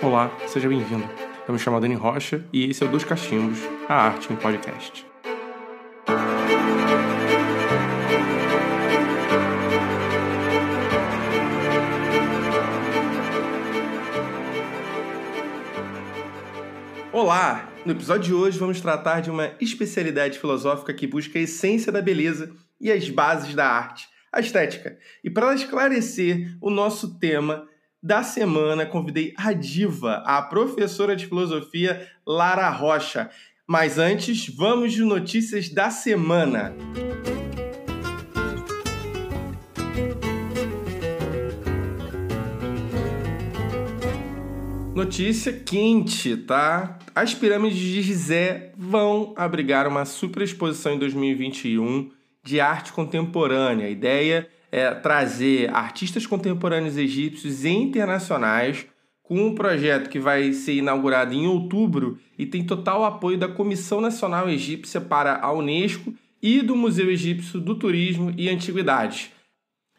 Olá, seja bem-vindo. Eu me chamo Dani Rocha e esse é o Dos Cachimbos, a arte em podcast. Olá! No episódio de hoje vamos tratar de uma especialidade filosófica que busca a essência da beleza e as bases da arte, a estética. E para esclarecer o nosso tema, da semana, convidei a diva, a professora de filosofia Lara Rocha. Mas antes, vamos de notícias da semana. Notícia quente, tá? As pirâmides de Gizé vão abrigar uma super exposição em 2021 de arte contemporânea. A ideia é, trazer artistas contemporâneos egípcios e internacionais com um projeto que vai ser inaugurado em outubro e tem total apoio da Comissão Nacional Egípcia para a Unesco e do Museu Egípcio do Turismo e Antiguidades.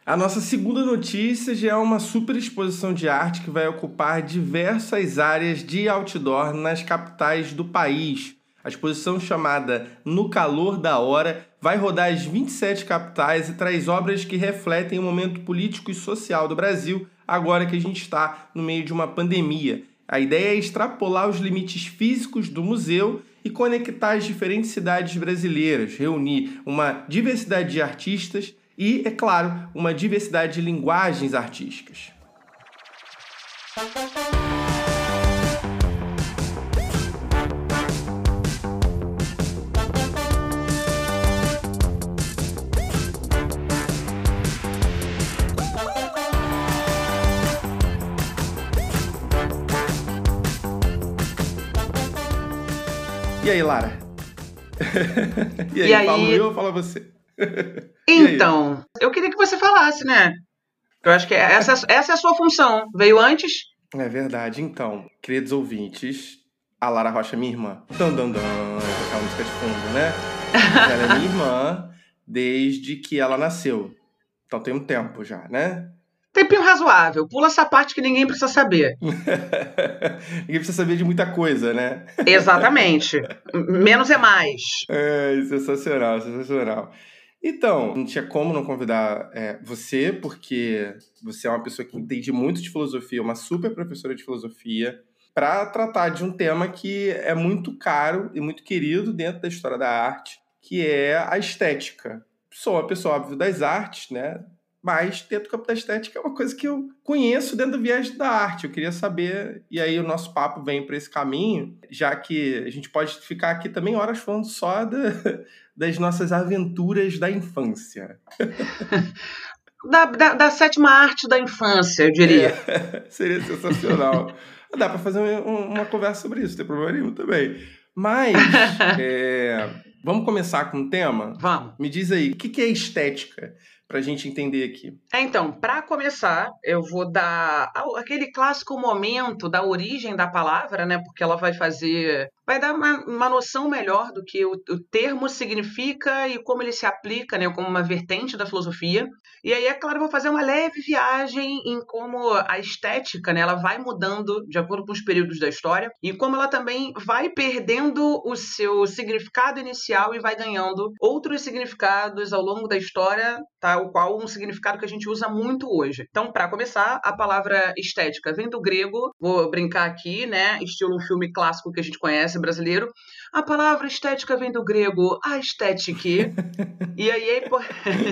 A nossa segunda notícia já é uma super exposição de arte que vai ocupar diversas áreas de outdoor nas capitais do país. A exposição chamada No Calor da Hora vai rodar as 27 capitais e traz obras que refletem o momento político e social do Brasil, agora que a gente está no meio de uma pandemia. A ideia é extrapolar os limites físicos do museu e conectar as diferentes cidades brasileiras, reunir uma diversidade de artistas e, é claro, uma diversidade de linguagens artísticas. E aí, Lara? e aí, e aí... falo eu ou fala você? então, eu queria que você falasse, né? Eu acho que essa, essa é a sua função. Veio antes? É verdade. Então, queridos ouvintes, a Lara Rocha é minha irmã. Dan, dan, dan, aquela música de fundo, né? Ela é minha irmã desde que ela nasceu. Então tem um tempo já, né? Tempinho razoável. Pula essa parte que ninguém precisa saber. ninguém precisa saber de muita coisa, né? Exatamente. Menos é mais. É, sensacional, sensacional. Então, não tinha como não convidar é, você, porque você é uma pessoa que entende muito de filosofia, uma super professora de filosofia, para tratar de um tema que é muito caro e muito querido dentro da história da arte, que é a estética. Sou uma pessoa, óbvio, das artes, né? Mas campo da estética é uma coisa que eu conheço dentro do viés da arte. Eu queria saber, e aí o nosso papo vem para esse caminho, já que a gente pode ficar aqui também horas falando só da, das nossas aventuras da infância. Da, da, da, sétima arte da infância, eu diria. É, seria sensacional. Dá para fazer uma, uma, conversa sobre isso, não tem problema nenhum também. Mas, é, vamos começar com um tema? Vamos. Me diz aí, o que é estética? para a gente entender aqui? É, então, para começar, eu vou dar aquele clássico momento da origem da palavra, né? Porque ela vai fazer vai dar uma, uma noção melhor do que o, o, termo significa e como ele se aplica, né, como uma vertente da filosofia. E aí, é claro, eu vou fazer uma leve viagem em como a estética, né, ela vai mudando de acordo com os períodos da história e como ela também vai perdendo o seu significado inicial e vai ganhando outros significados ao longo da história, tá? O qual um significado que a gente usa muito hoje. Então, para começar, a palavra estética vem do grego, vou brincar aqui, né, estilo um filme clássico que a gente conhece brasileiro. A palavra estética vem do grego a estética. e aí é.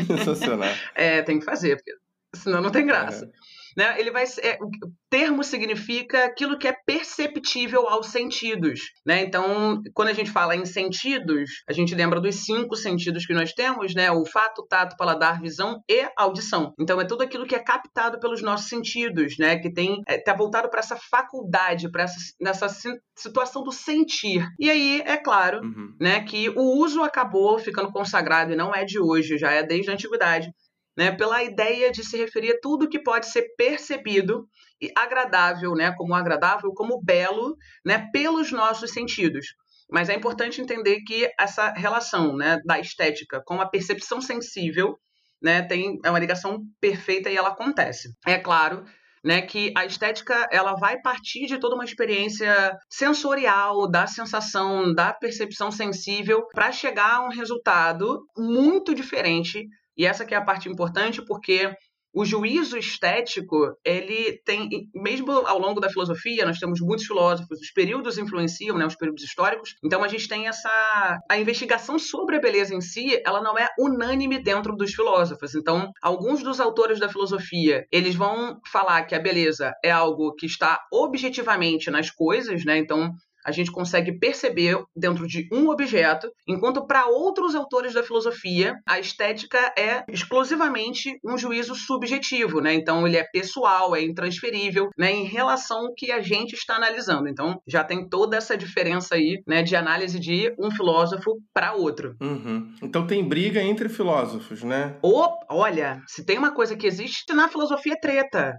Sensacional. é, tem que fazer, porque senão não tem graça. É. Né? Ele vai é, o termo significa aquilo que é perceptível aos sentidos, né? Então, quando a gente fala em sentidos, a gente lembra dos cinco sentidos que nós temos, né? O fato, tato, paladar, visão e audição. Então, é tudo aquilo que é captado pelos nossos sentidos, né? Que tem é, tá voltado para essa faculdade, para essa nessa situação do sentir. E aí, é claro, uhum. né, que o uso acabou ficando consagrado e não é de hoje, já é desde a antiguidade né, pela ideia de se referir a tudo que pode ser percebido e agradável, né, como agradável, como belo, né, pelos nossos sentidos. Mas é importante entender que essa relação, né, da estética com a percepção sensível, né, tem é uma ligação perfeita e ela acontece. É claro, né, que a estética ela vai partir de toda uma experiência sensorial, da sensação, da percepção sensível para chegar a um resultado muito diferente. E essa que é a parte importante, porque o juízo estético, ele tem, mesmo ao longo da filosofia, nós temos muitos filósofos, os períodos influenciam, né, os períodos históricos, então a gente tem essa, a investigação sobre a beleza em si, ela não é unânime dentro dos filósofos, então alguns dos autores da filosofia, eles vão falar que a beleza é algo que está objetivamente nas coisas, né, então a gente consegue perceber dentro de um objeto, enquanto para outros autores da filosofia, a estética é exclusivamente um juízo subjetivo, né? Então ele é pessoal, é intransferível, né, em relação ao que a gente está analisando. Então já tem toda essa diferença aí, né, de análise de um filósofo para outro. Uhum. Então tem briga entre filósofos, né? Oh, olha, se tem uma coisa que existe na filosofia é treta.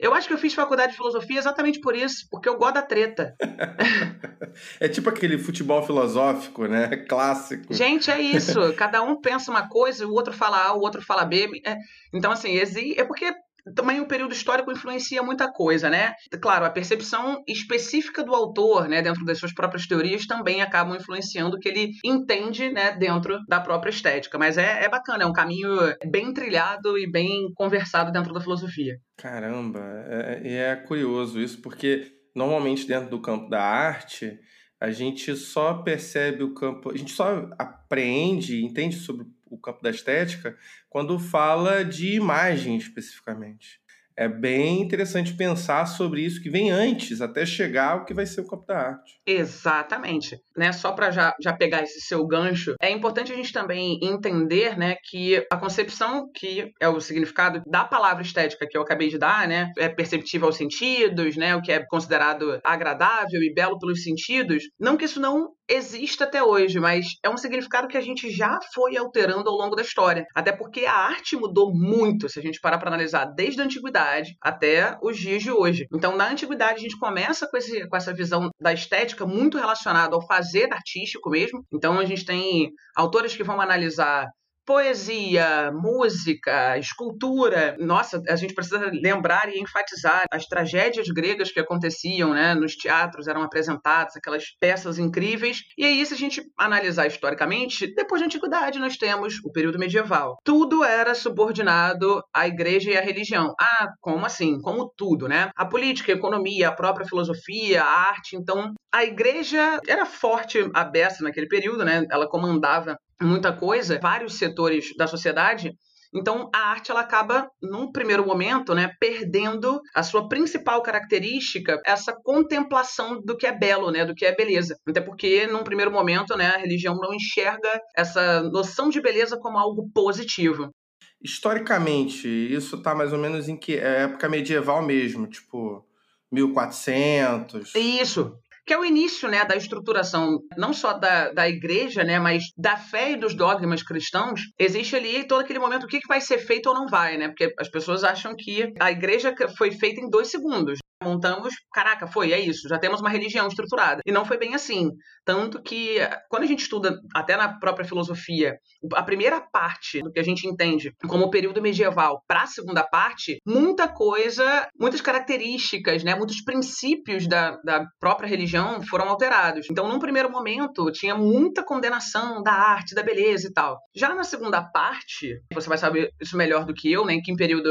Eu acho que eu fiz faculdade de filosofia exatamente por isso, porque eu gosto da treta. é tipo aquele futebol filosófico, né? Clássico. Gente, é isso. Cada um pensa uma coisa, o outro fala A, o outro fala B. É... Então, assim, é porque também o período histórico influencia muita coisa, né? Claro, a percepção específica do autor, né, dentro das suas próprias teorias, também acabam influenciando o que ele entende, né, dentro da própria estética. Mas é, é bacana, é um caminho bem trilhado e bem conversado dentro da filosofia. Caramba, é, é, é curioso isso, porque normalmente dentro do campo da arte, a gente só percebe o campo, a gente só apreende, entende sobre o campo da estética quando fala de imagem especificamente. É bem interessante pensar sobre isso que vem antes, até chegar ao que vai ser o campo da arte. Exatamente. Né? Só para já, já pegar esse seu gancho, é importante a gente também entender né, que a concepção, que é o significado da palavra estética que eu acabei de dar, né, é perceptível aos sentidos, né, o que é considerado agradável e belo pelos sentidos, não que isso não existe até hoje, mas é um significado que a gente já foi alterando ao longo da história. Até porque a arte mudou muito, se a gente parar para analisar desde a antiguidade até os dias de hoje. Então, na antiguidade, a gente começa com, esse, com essa visão da estética muito relacionada ao fazer artístico mesmo. Então, a gente tem autores que vão analisar poesia, música, escultura. Nossa, a gente precisa lembrar e enfatizar as tragédias gregas que aconteciam, né, nos teatros eram apresentadas aquelas peças incríveis. E aí, se a gente analisar historicamente, depois da antiguidade nós temos o período medieval. Tudo era subordinado à igreja e à religião. Ah, como assim? Como tudo, né? A política, a economia, a própria filosofia, a arte. Então, a igreja era forte, aberta naquele período, né? Ela comandava muita coisa, vários setores da sociedade. Então, a arte ela acaba, num primeiro momento, né, perdendo a sua principal característica, essa contemplação do que é belo, né, do que é beleza. Até porque, num primeiro momento, né, a religião não enxerga essa noção de beleza como algo positivo. Historicamente, isso está mais ou menos em que é época medieval mesmo, tipo 1400. Isso que é o início né, da estruturação não só da, da igreja, né, mas da fé e dos dogmas cristãos, existe ali todo aquele momento o que, que vai ser feito ou não vai, né? Porque as pessoas acham que a igreja foi feita em dois segundos montamos, caraca, foi, é isso, já temos uma religião estruturada. E não foi bem assim. Tanto que, quando a gente estuda, até na própria filosofia, a primeira parte do que a gente entende como o período medieval para a segunda parte, muita coisa, muitas características, né, muitos princípios da, da própria religião foram alterados. Então, num primeiro momento, tinha muita condenação da arte, da beleza e tal. Já na segunda parte, você vai saber isso melhor do que eu, né, em que período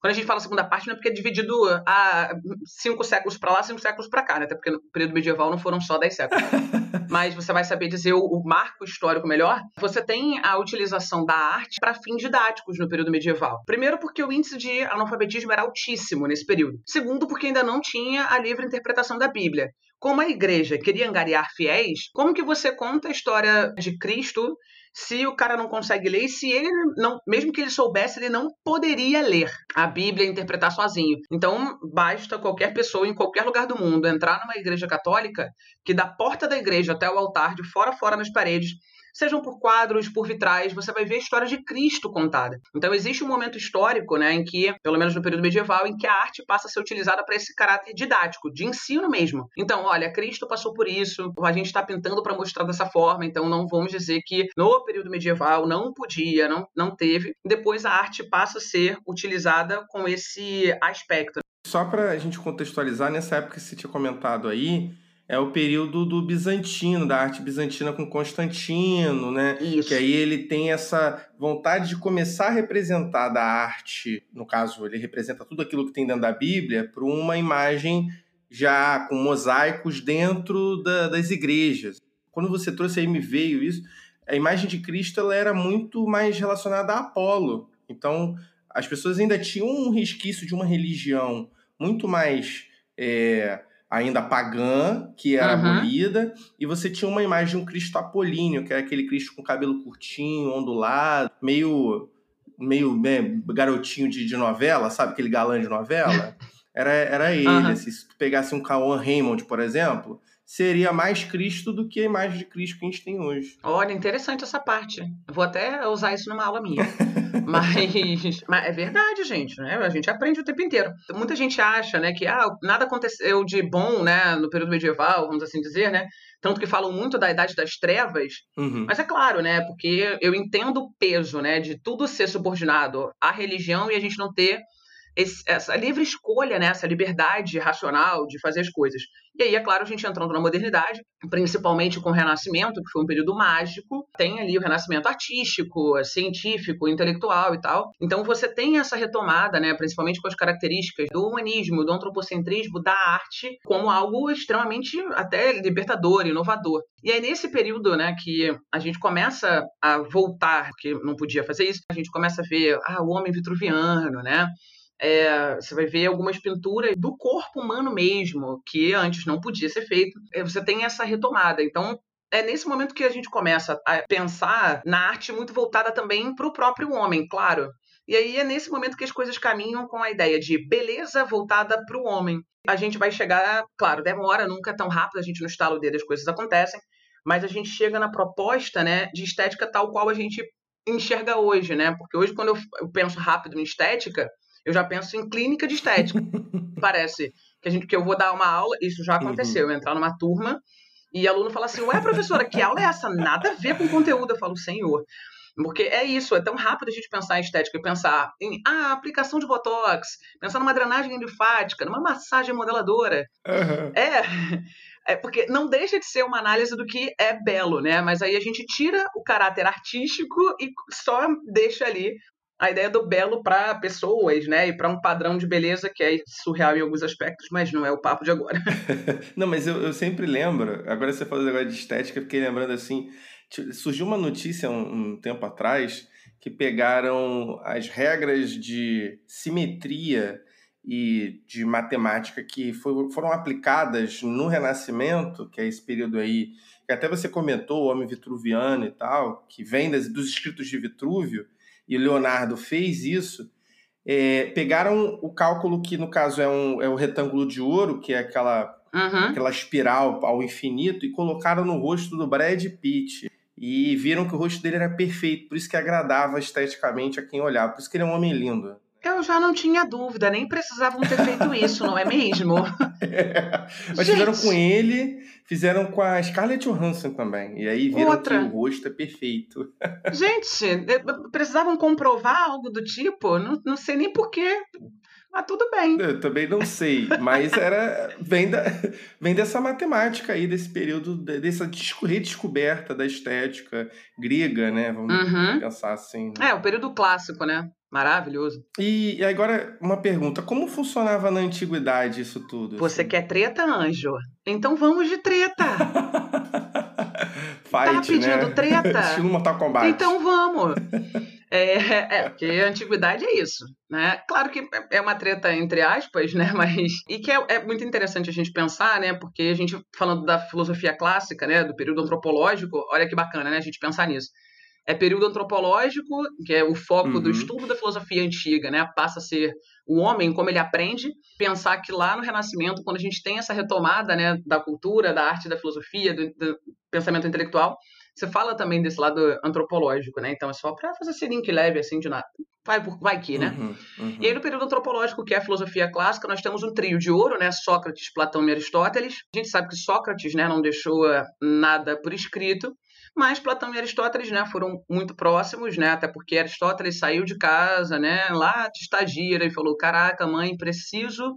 quando a gente fala segunda parte, não é porque é dividido a cinco séculos para lá, cinco séculos para cá, né? Até porque no período medieval não foram só dez séculos. Mas você vai saber dizer o, o marco histórico melhor. Você tem a utilização da arte para fins didáticos no período medieval. Primeiro, porque o índice de analfabetismo era altíssimo nesse período. Segundo, porque ainda não tinha a livre interpretação da Bíblia. Como a igreja queria angariar fiéis, como que você conta a história de Cristo se o cara não consegue ler e se ele não, mesmo que ele soubesse, ele não poderia ler a Bíblia e interpretar sozinho. Então, basta qualquer pessoa em qualquer lugar do mundo entrar numa igreja católica que da porta da igreja até o altar, de fora a fora nas paredes, sejam por quadros, por vitrais, você vai ver a história de Cristo contada. Então existe um momento histórico, né, em que, pelo menos no período medieval, em que a arte passa a ser utilizada para esse caráter didático, de ensino mesmo. Então, olha, Cristo passou por isso, a gente está pintando para mostrar dessa forma, então não vamos dizer que no período medieval não podia, não, não teve. Depois a arte passa a ser utilizada com esse aspecto. Só para a gente contextualizar, nessa época que você tinha comentado aí, é o período do bizantino, da arte bizantina com Constantino, né? Isso. Que aí ele tem essa vontade de começar a representar da arte, no caso, ele representa tudo aquilo que tem dentro da Bíblia, para uma imagem já com mosaicos dentro da, das igrejas. Quando você trouxe aí, me veio isso, a imagem de Cristo ela era muito mais relacionada a Apolo. Então, as pessoas ainda tinham um resquício de uma religião muito mais. É, ainda pagã, que era Uhum. abolida, e você tinha uma imagem de um Cristo apolíneo, que era aquele Cristo com cabelo curtinho, ondulado, meio meio né, garotinho de, de novela, sabe? Aquele galã de novela. Era, era ele. Aham. assim, se tu pegasse um Cauã Raymond, por exemplo, seria mais Cristo do que a imagem de Cristo que a gente tem hoje. Olha, interessante essa parte. Vou até usar isso numa aula minha. mas, mas é verdade, gente, né? A gente aprende o tempo inteiro. Muita gente acha, né, que ah, nada aconteceu de bom, né, no período medieval, vamos assim dizer, né? Tanto que falam muito da idade das trevas, Uhum. mas é claro, né? Porque eu entendo o peso, né, de tudo ser subordinado à religião e a gente não ter esse- essa livre escolha, né, essa liberdade racional de fazer as coisas. E aí, é claro, a gente entrando na modernidade, principalmente com o Renascimento, que foi um período mágico, tem ali o Renascimento artístico, científico, intelectual e tal. Então você tem essa retomada, né, principalmente com as características do humanismo, do antropocentrismo, da arte, como algo extremamente até libertador, inovador. E aí, nesse período, né, que a gente começa a voltar, que não podia fazer isso, a gente começa a ver ah, o homem vitruviano, né? É, você vai ver algumas pinturas do corpo humano mesmo, que antes não podia ser feito. É, Você tem essa retomada. Então, é nesse momento que a gente começa a pensar na arte muito voltada também para o próprio homem, claro. E aí é nesse momento que as coisas caminham com a ideia de beleza voltada para o homem. A gente vai chegar, claro, demora, nunca é tão rápido, a gente no estalo o dedo as coisas acontecem, mas a gente chega na proposta, né, de estética tal qual a gente enxerga hoje, né? Porque hoje quando eu penso rápido em estética, eu já penso em clínica de estética. Parece que a gente que eu vou dar uma aula, isso já aconteceu, eu entrar numa turma e aluno fala assim: "Ué, professora, que aula é essa? Nada a ver com conteúdo". Eu falo: "Senhor, porque é isso, é tão rápido a gente pensar em estética e pensar em ah, aplicação de botox, pensar numa drenagem linfática, numa massagem modeladora. Aham. É, é porque não deixa de ser uma análise do que é belo, né? Mas aí a gente tira o caráter artístico e só deixa ali a ideia do belo para pessoas, né? E para um padrão de beleza que é surreal em alguns aspectos, mas não é o papo de agora. Não, mas eu, eu sempre lembro, agora você falou agora de estética, fiquei lembrando assim, surgiu uma notícia um, um tempo atrás que pegaram as regras de simetria e de matemática que foi- foram aplicadas no Renascimento, que é esse período aí, que até você comentou, o homem vitruviano e tal, que vem das- dos escritos de Vitrúvio, e o Leonardo fez isso, é, pegaram o cálculo que, no caso, é, um, é o retângulo de ouro, que é aquela, Uhum. aquela espiral ao infinito, e colocaram no rosto do Brad Pitt. E viram que o rosto dele era perfeito, por isso que agradava esteticamente a quem olhava, por isso que ele é um homem lindo. Eu já não tinha dúvida, nem precisavam ter feito isso, não é mesmo? Mas fizeram com ele, fizeram com a Scarlett Johansson também. E aí viram Outra. que o rosto é perfeito. Gente, eh, precisavam comprovar algo do tipo? Não, não sei nem porquê, mas tudo bem. Eu também não sei, mas era vem, da, vem dessa matemática aí, desse período, de- dessa desco- redescoberta da estética grega, né? Vamos Uhum. pensar assim. né? É, o período clássico, né? Maravilhoso. E, e agora, uma pergunta: como funcionava na antiguidade isso tudo? Você assim? quer treta, anjo? Então vamos de treta. Fight, Tá pedindo né? treta? Estilo Mortal Kombat. Então vamos. É, é, porque a antiguidade é isso, né? Claro que é uma treta entre aspas, né? Mas e que é, é muito interessante a gente pensar, né? Porque a gente falando da filosofia clássica, né? Do período antropológico, olha que bacana, né? A gente pensar nisso. É período antropológico, que é o foco do Uhum. estudo da filosofia antiga, né? Passa a ser o homem como ele aprende. Pensar que lá no Renascimento, quando a gente tem essa retomada, né? Da cultura, da arte, da filosofia, do, do pensamento intelectual, Você fala também desse lado antropológico, né? Então é só para fazer esse link leve, assim, de nada. Vai, vai que, né? Uhum, uhum. E aí, no período antropológico, que é a filosofia clássica, nós temos um trio de ouro, né? Sócrates, Platão e Aristóteles. A gente sabe que Sócrates, né, não deixou nada por escrito, mas Platão e Aristóteles, né, foram muito próximos, né? Até porque Aristóteles saiu de casa, né, lá de estagira e falou: "Caraca, mãe, preciso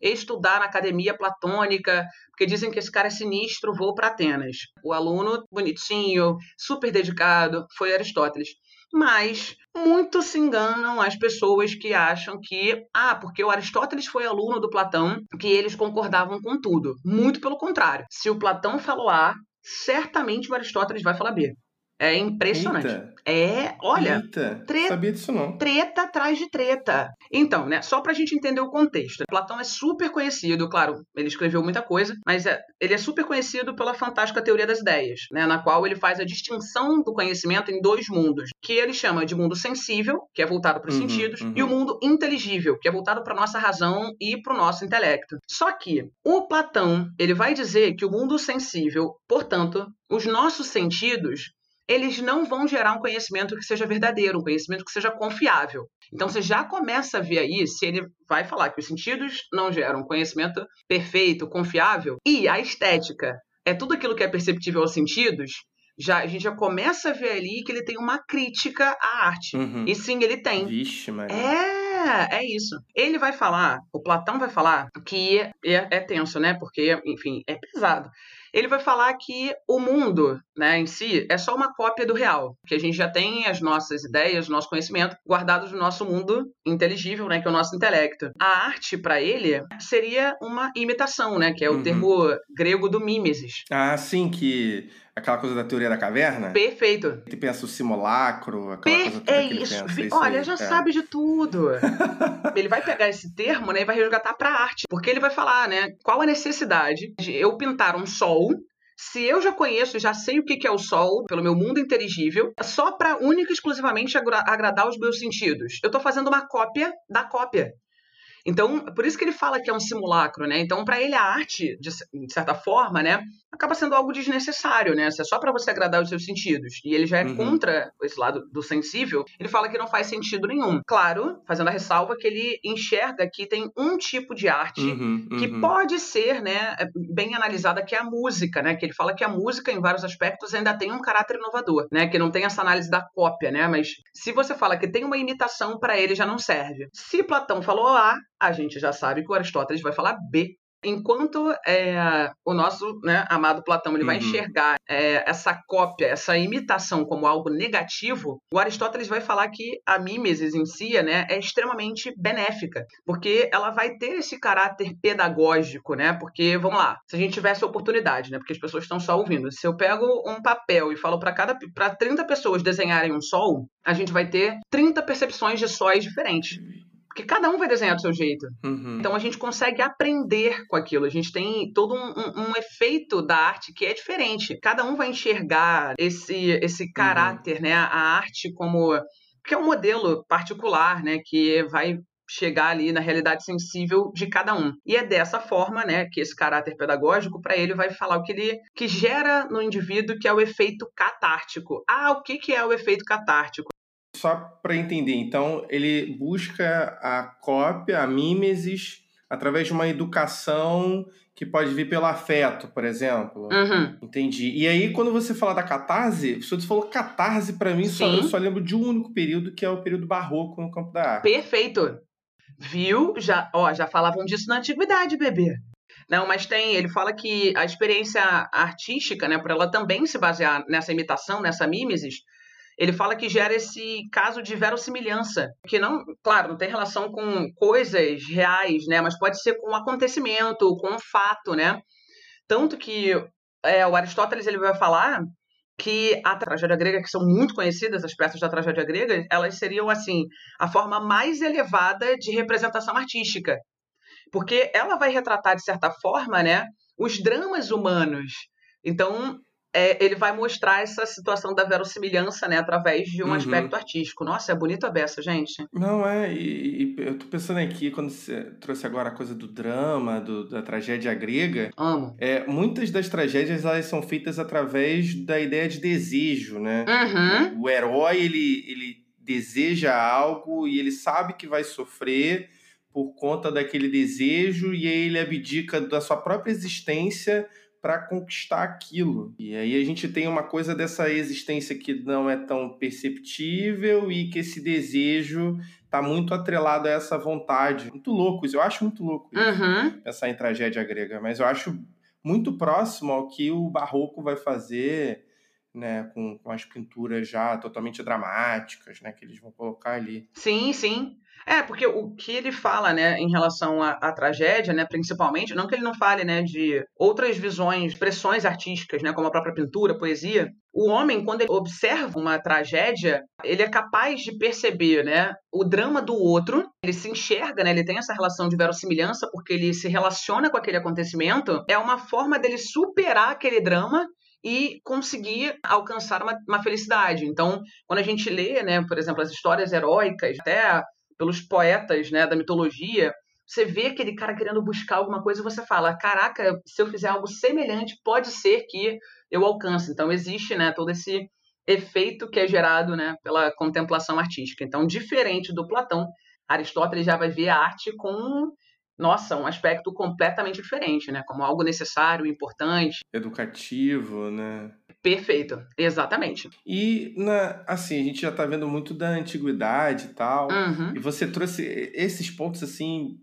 estudar na academia platônica, porque dizem que esse cara é sinistro, vou para Atenas. O aluno bonitinho, super dedicado, foi Aristóteles. Mas muito se enganam as pessoas que acham que, ah, porque o Aristóteles foi aluno do Platão, que eles concordavam com tudo. Muito pelo contrário. Se o Platão falou A, certamente o Aristóteles vai falar B. É impressionante. Eita. É, olha, Eita. Treta, sabia disso não. Treta atrás de treta. Então, né, só pra gente entender o contexto. Platão é super conhecido, claro, ele escreveu muita coisa, mas é, ele é super conhecido pela fantástica teoria das ideias, né, na qual ele faz a distinção do conhecimento em dois mundos, que ele chama de mundo sensível, que é voltado para os uhum, sentidos, uhum. e o mundo inteligível, que é voltado para nossa razão e para o nosso intelecto. Só que o Platão, ele vai dizer que o mundo sensível, portanto, os nossos sentidos eles não vão gerar um conhecimento que seja verdadeiro, um conhecimento que seja confiável. Então você já começa a ver aí se ele vai falar que os sentidos não geram um conhecimento perfeito, confiável, e a estética é tudo aquilo que é perceptível aos sentidos, já, a gente já começa a ver ali que ele tem uma crítica à arte. Uhum. E sim, ele tem. Vixe, Maria. É, é isso. Ele vai falar, o Platão vai falar que é, é tenso, né? Porque, enfim, é pesado ele vai falar que o mundo, né, em si, é só uma cópia do real, que a gente já tem as nossas ideias, nosso conhecimento guardados no nosso mundo inteligível, né, que é o nosso intelecto. A arte para ele seria uma imitação, né, que é o uhum. termo grego do mimesis. Ah, sim, que aquela coisa da teoria da caverna? Perfeito. Ele pensa o simulacro, aquela per coisa toda é que isso. Pensa, isso Olha, aí. já é. sabe de tudo. ele vai pegar esse termo, né, e vai resgatar para arte, porque ele vai falar, né, qual a necessidade de eu pintar um sol se eu já conheço e já sei o que é o sol pelo meu mundo inteligível, só para única e exclusivamente agradar os meus sentidos. Eu estou fazendo uma cópia da cópia. Então, por isso que ele fala que é um simulacro, né? Então, para ele a arte, de, certa forma, né, acaba sendo algo desnecessário, né? Se é só para você agradar os seus sentidos. E ele já é uhum. contra esse lado do sensível. Ele fala que não faz sentido nenhum. Claro, fazendo a ressalva que ele enxerga que tem um tipo de arte uhum, uhum. que pode ser, né, bem analisada, que é a música, né? Que ele fala que a música, em vários aspectos, ainda tem um caráter inovador, né? Que não tem essa análise da cópia, né? Mas se você fala que tem uma imitação, para ele já não serve. Se Platão falou A, a gente já sabe que o Aristóteles vai falar B Enquanto é, o nosso né, amado Platão ele uhum. vai enxergar é, essa cópia, essa imitação como algo negativo, o Aristóteles vai falar que a mimesis em si né, é extremamente benéfica, porque ela vai ter esse caráter pedagógico, né? Porque, vamos lá, se a gente tivesse oportunidade, né? Porque as pessoas estão só ouvindo. Se eu pego um papel e falo para cada para 30 pessoas desenharem um sol, a gente vai ter 30 percepções de sóis diferentes. Porque cada um vai desenhar do seu jeito. Uhum. Então a gente consegue aprender com aquilo. A gente tem todo um, um, um, efeito da arte que é diferente. Cada um vai enxergar esse, esse uhum. caráter, uhum. né? A arte como. que é um modelo particular, né? Que vai chegar ali na realidade sensível de cada um. E é dessa forma, né, que esse caráter pedagógico para ele vai falar o que ele que gera no indivíduo que é o efeito catártico. Ah, o que que é o efeito catártico? Só para entender, então ele busca a cópia, a mimesis, através de uma educação que pode vir pelo afeto, por exemplo. Uhum. Entendi. E aí, quando você fala da catarse, você falou catarse, para mim, só, eu só lembro de um único período, que é o período barroco no campo da arte. Perfeito. Viu? Já, ó, já falavam disso na antiguidade, bebê. Não, mas tem, ele fala que a experiência artística, né, por ela também se basear nessa imitação, nessa mimesis, ele fala que gera esse caso de verossimilhança, que não, claro, não tem relação com coisas reais, né? Mas pode ser com um acontecimento, com um fato, né? Tanto que é, o Aristóteles ele vai falar que a tragédia grega, que são muito conhecidas, as peças da tragédia grega, elas seriam, assim, a forma mais elevada de representação artística. Porque ela vai retratar, de certa forma, né, os dramas humanos. Então, é, ele vai mostrar essa situação da verossimilhança, né, através de um uhum. aspecto artístico. Nossa, é bonito a beça, gente. Não, é, e, e, eu tô pensando aqui, quando você trouxe agora a coisa do drama, do, da tragédia grega. Amo. É, muitas das tragédias, elas são feitas através da ideia de desejo, né? Uhum. O, o herói, ele, ele deseja algo e ele sabe que vai sofrer por conta daquele desejo e aí ele abdica da sua própria existência para conquistar aquilo. E aí a gente tem uma coisa dessa existência que não é tão perceptível e que esse desejo está muito atrelado a essa vontade. Muito louco isso, eu acho muito louco isso, uhum. pensar em tragédia grega, mas eu acho muito próximo ao que o barroco vai fazer né, com, com as pinturas já totalmente dramáticas, né, que eles vão colocar ali. Sim, sim. É, porque o que ele fala, né, em relação à, à, tragédia, né, principalmente, não que ele não fale, né, de outras visões, expressões artísticas, né, como a própria pintura, poesia, o homem, quando ele observa uma tragédia, ele é capaz de perceber, né, o drama do outro, ele se enxerga, né, ele tem essa relação de verossimilhança porque ele se relaciona com aquele acontecimento, é uma forma dele superar aquele drama e conseguir alcançar uma, uma, felicidade. Então, quando a gente lê, né, por exemplo, as histórias heróicas, até pelos poetas né, da mitologia, você vê aquele cara querendo buscar alguma coisa e você fala: caraca, se eu fizer algo semelhante, pode ser que eu alcance. Então, existe né, todo esse efeito que é gerado né, pela contemplação artística. Então, diferente do Platão, Aristóteles já vai ver a arte com nossa, um aspecto completamente diferente, né? Como algo necessário, importante. Educativo, né? Perfeito, exatamente. E, na, assim, a gente já está vendo muito da antiguidade e tal. Uhum. E você trouxe esses pontos, assim,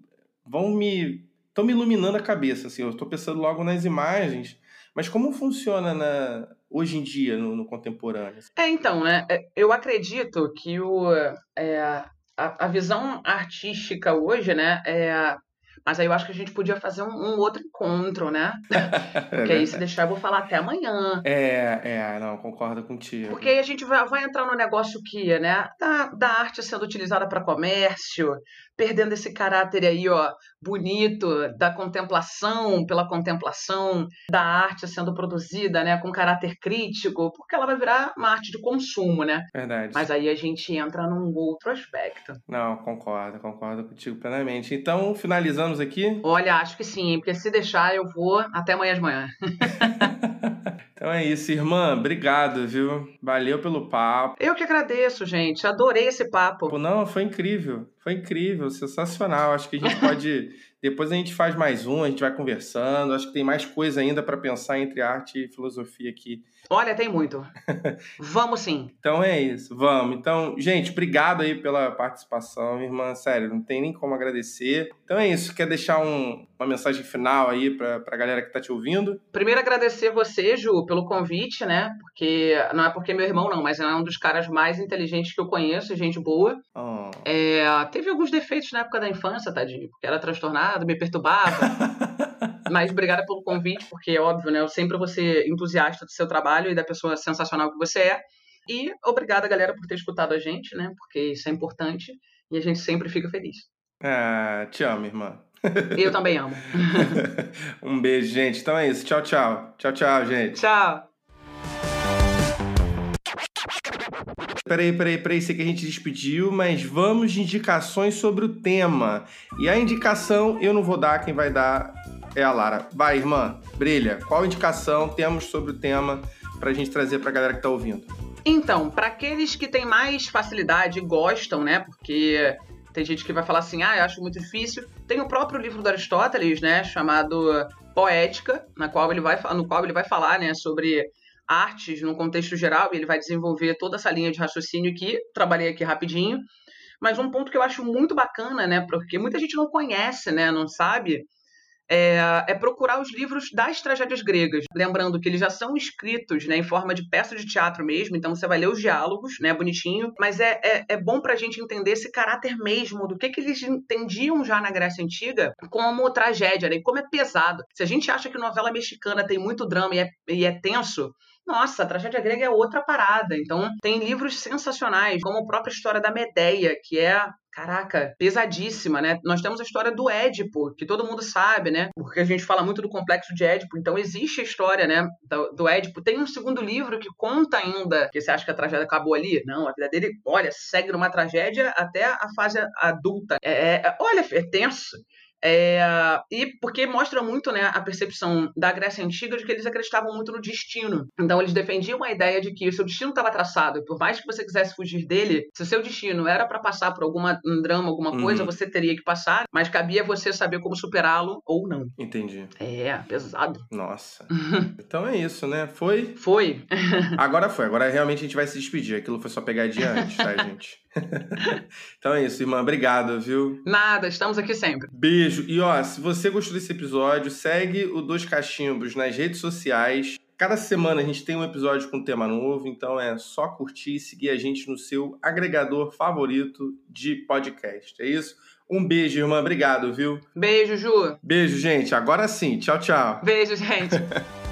vão me. estão me iluminando a cabeça, assim. Eu estou pensando logo nas imagens. Mas como funciona na, hoje em dia, no, no contemporâneo? É, então, né? É, eu acredito que o, é, a, a visão artística hoje, né, é mas aí eu acho que a gente podia fazer um, um outro encontro, né? Porque aí se deixar eu vou falar até amanhã. É, é, não, concordo contigo. Porque aí a gente vai, vai entrar no negócio que, né? Da, da arte sendo utilizada para comércio, perdendo esse caráter aí, ó, bonito da contemplação pela contemplação, da arte sendo produzida, né, com caráter crítico, porque ela vai virar uma arte de consumo, né? Verdade. Mas aí a gente entra num outro aspecto. Não, concordo, concordo contigo plenamente. Então, finalizamos aqui? Olha, acho que sim, porque se deixar eu vou até amanhã de manhã. Então é isso, irmã. Obrigado, viu? Valeu pelo papo. Eu que agradeço, gente. Adorei esse papo. Não, foi incrível. Foi incrível, sensacional. Acho que a gente pode depois a gente faz mais um, a gente vai conversando. Acho que tem mais coisa ainda para pensar entre arte e filosofia aqui. Olha, tem muito. vamos sim. Então é isso, vamos. Então, gente, obrigado aí pela participação, irmã. Sério, não tem nem como agradecer. Então é isso. Quer deixar um, uma mensagem final aí para a galera que está te ouvindo? Primeiro, agradecer você, Ju, pelo convite, né? Porque não é porque é meu irmão, não, mas é um dos caras mais inteligentes que eu conheço, gente boa. Oh. É, teve alguns defeitos na época da infância, tadinho, porque era transtornado me perturbava. Mas obrigada pelo convite, porque é óbvio, né? Eu sempre vou ser entusiasta do seu trabalho e da pessoa sensacional que você é. E obrigada, galera, por ter escutado a gente, né? Porque isso é importante e a gente sempre fica feliz. Ah, te amo, irmã. Eu também amo. um beijo, gente. Então é isso. Tchau, tchau. Tchau, tchau, gente. Tchau. Peraí, peraí, peraí, sei que a gente despediu, mas vamos de indicações sobre o tema. E a indicação eu não vou dar, quem vai dar é a Lara. Vai, irmã, brilha. Qual indicação temos sobre o tema pra gente trazer pra galera que tá ouvindo? Então, para aqueles que têm mais facilidade e gostam, né? Porque tem gente que vai falar assim, ah, eu acho muito difícil. Tem o próprio livro do Aristóteles, né, chamado Poética, na qual ele vai, no qual ele vai falar, né, sobre artes no contexto geral, e ele vai desenvolver toda essa linha de raciocínio que trabalhei aqui rapidinho. Mas um ponto que eu acho muito bacana, né, porque muita gente não conhece, né, não sabe, é, é, procurar os livros das tragédias gregas. Lembrando que eles já são escritos né, em forma de peça de teatro mesmo, então você vai ler os diálogos, né, bonitinho, mas é, é, é bom pra gente entender esse caráter mesmo do que, que eles entendiam já na Grécia Antiga como tragédia, né, e como é pesado. Se a gente acha que novela mexicana tem muito drama e é, e é tenso, nossa, a tragédia grega é outra parada. Então, tem livros sensacionais, como a própria história da Medeia, que é caraca, pesadíssima, né? Nós temos a história do Édipo, que todo mundo sabe, né? Porque a gente fala muito do complexo de Édipo, então existe a história, né, do, do Édipo. Tem um segundo livro que conta ainda que você acha que a tragédia acabou ali? Não, a vida dele, olha, segue numa tragédia até a fase adulta. É, é, olha, é tenso. É, e porque mostra muito né, a percepção da Grécia Antiga de que eles acreditavam muito no destino. Então eles defendiam a ideia de que o seu destino estava traçado. Por mais que você quisesse fugir dele, se o seu destino era para passar por alguma, um drama, alguma uhum. coisa, você teria que passar, mas cabia você saber como superá-lo ou não. Entendi. É, pesado. Nossa. então é isso, né? Foi? Foi. Agora foi. Agora realmente a gente vai se despedir. Aquilo foi só pegadinha antes, tá, gente? então é isso, irmã. Obrigado, viu? Nada, estamos aqui sempre. Beijo. E ó, se você gostou desse episódio, segue o Dois Cachimbos nas redes sociais. Cada semana a gente tem um episódio com um tema novo, então é só curtir e seguir a gente no seu agregador favorito de podcast. É isso? Um beijo, irmã. Obrigado, viu? Beijo, Ju. Beijo, gente. Agora sim. Tchau, tchau. Beijo, gente.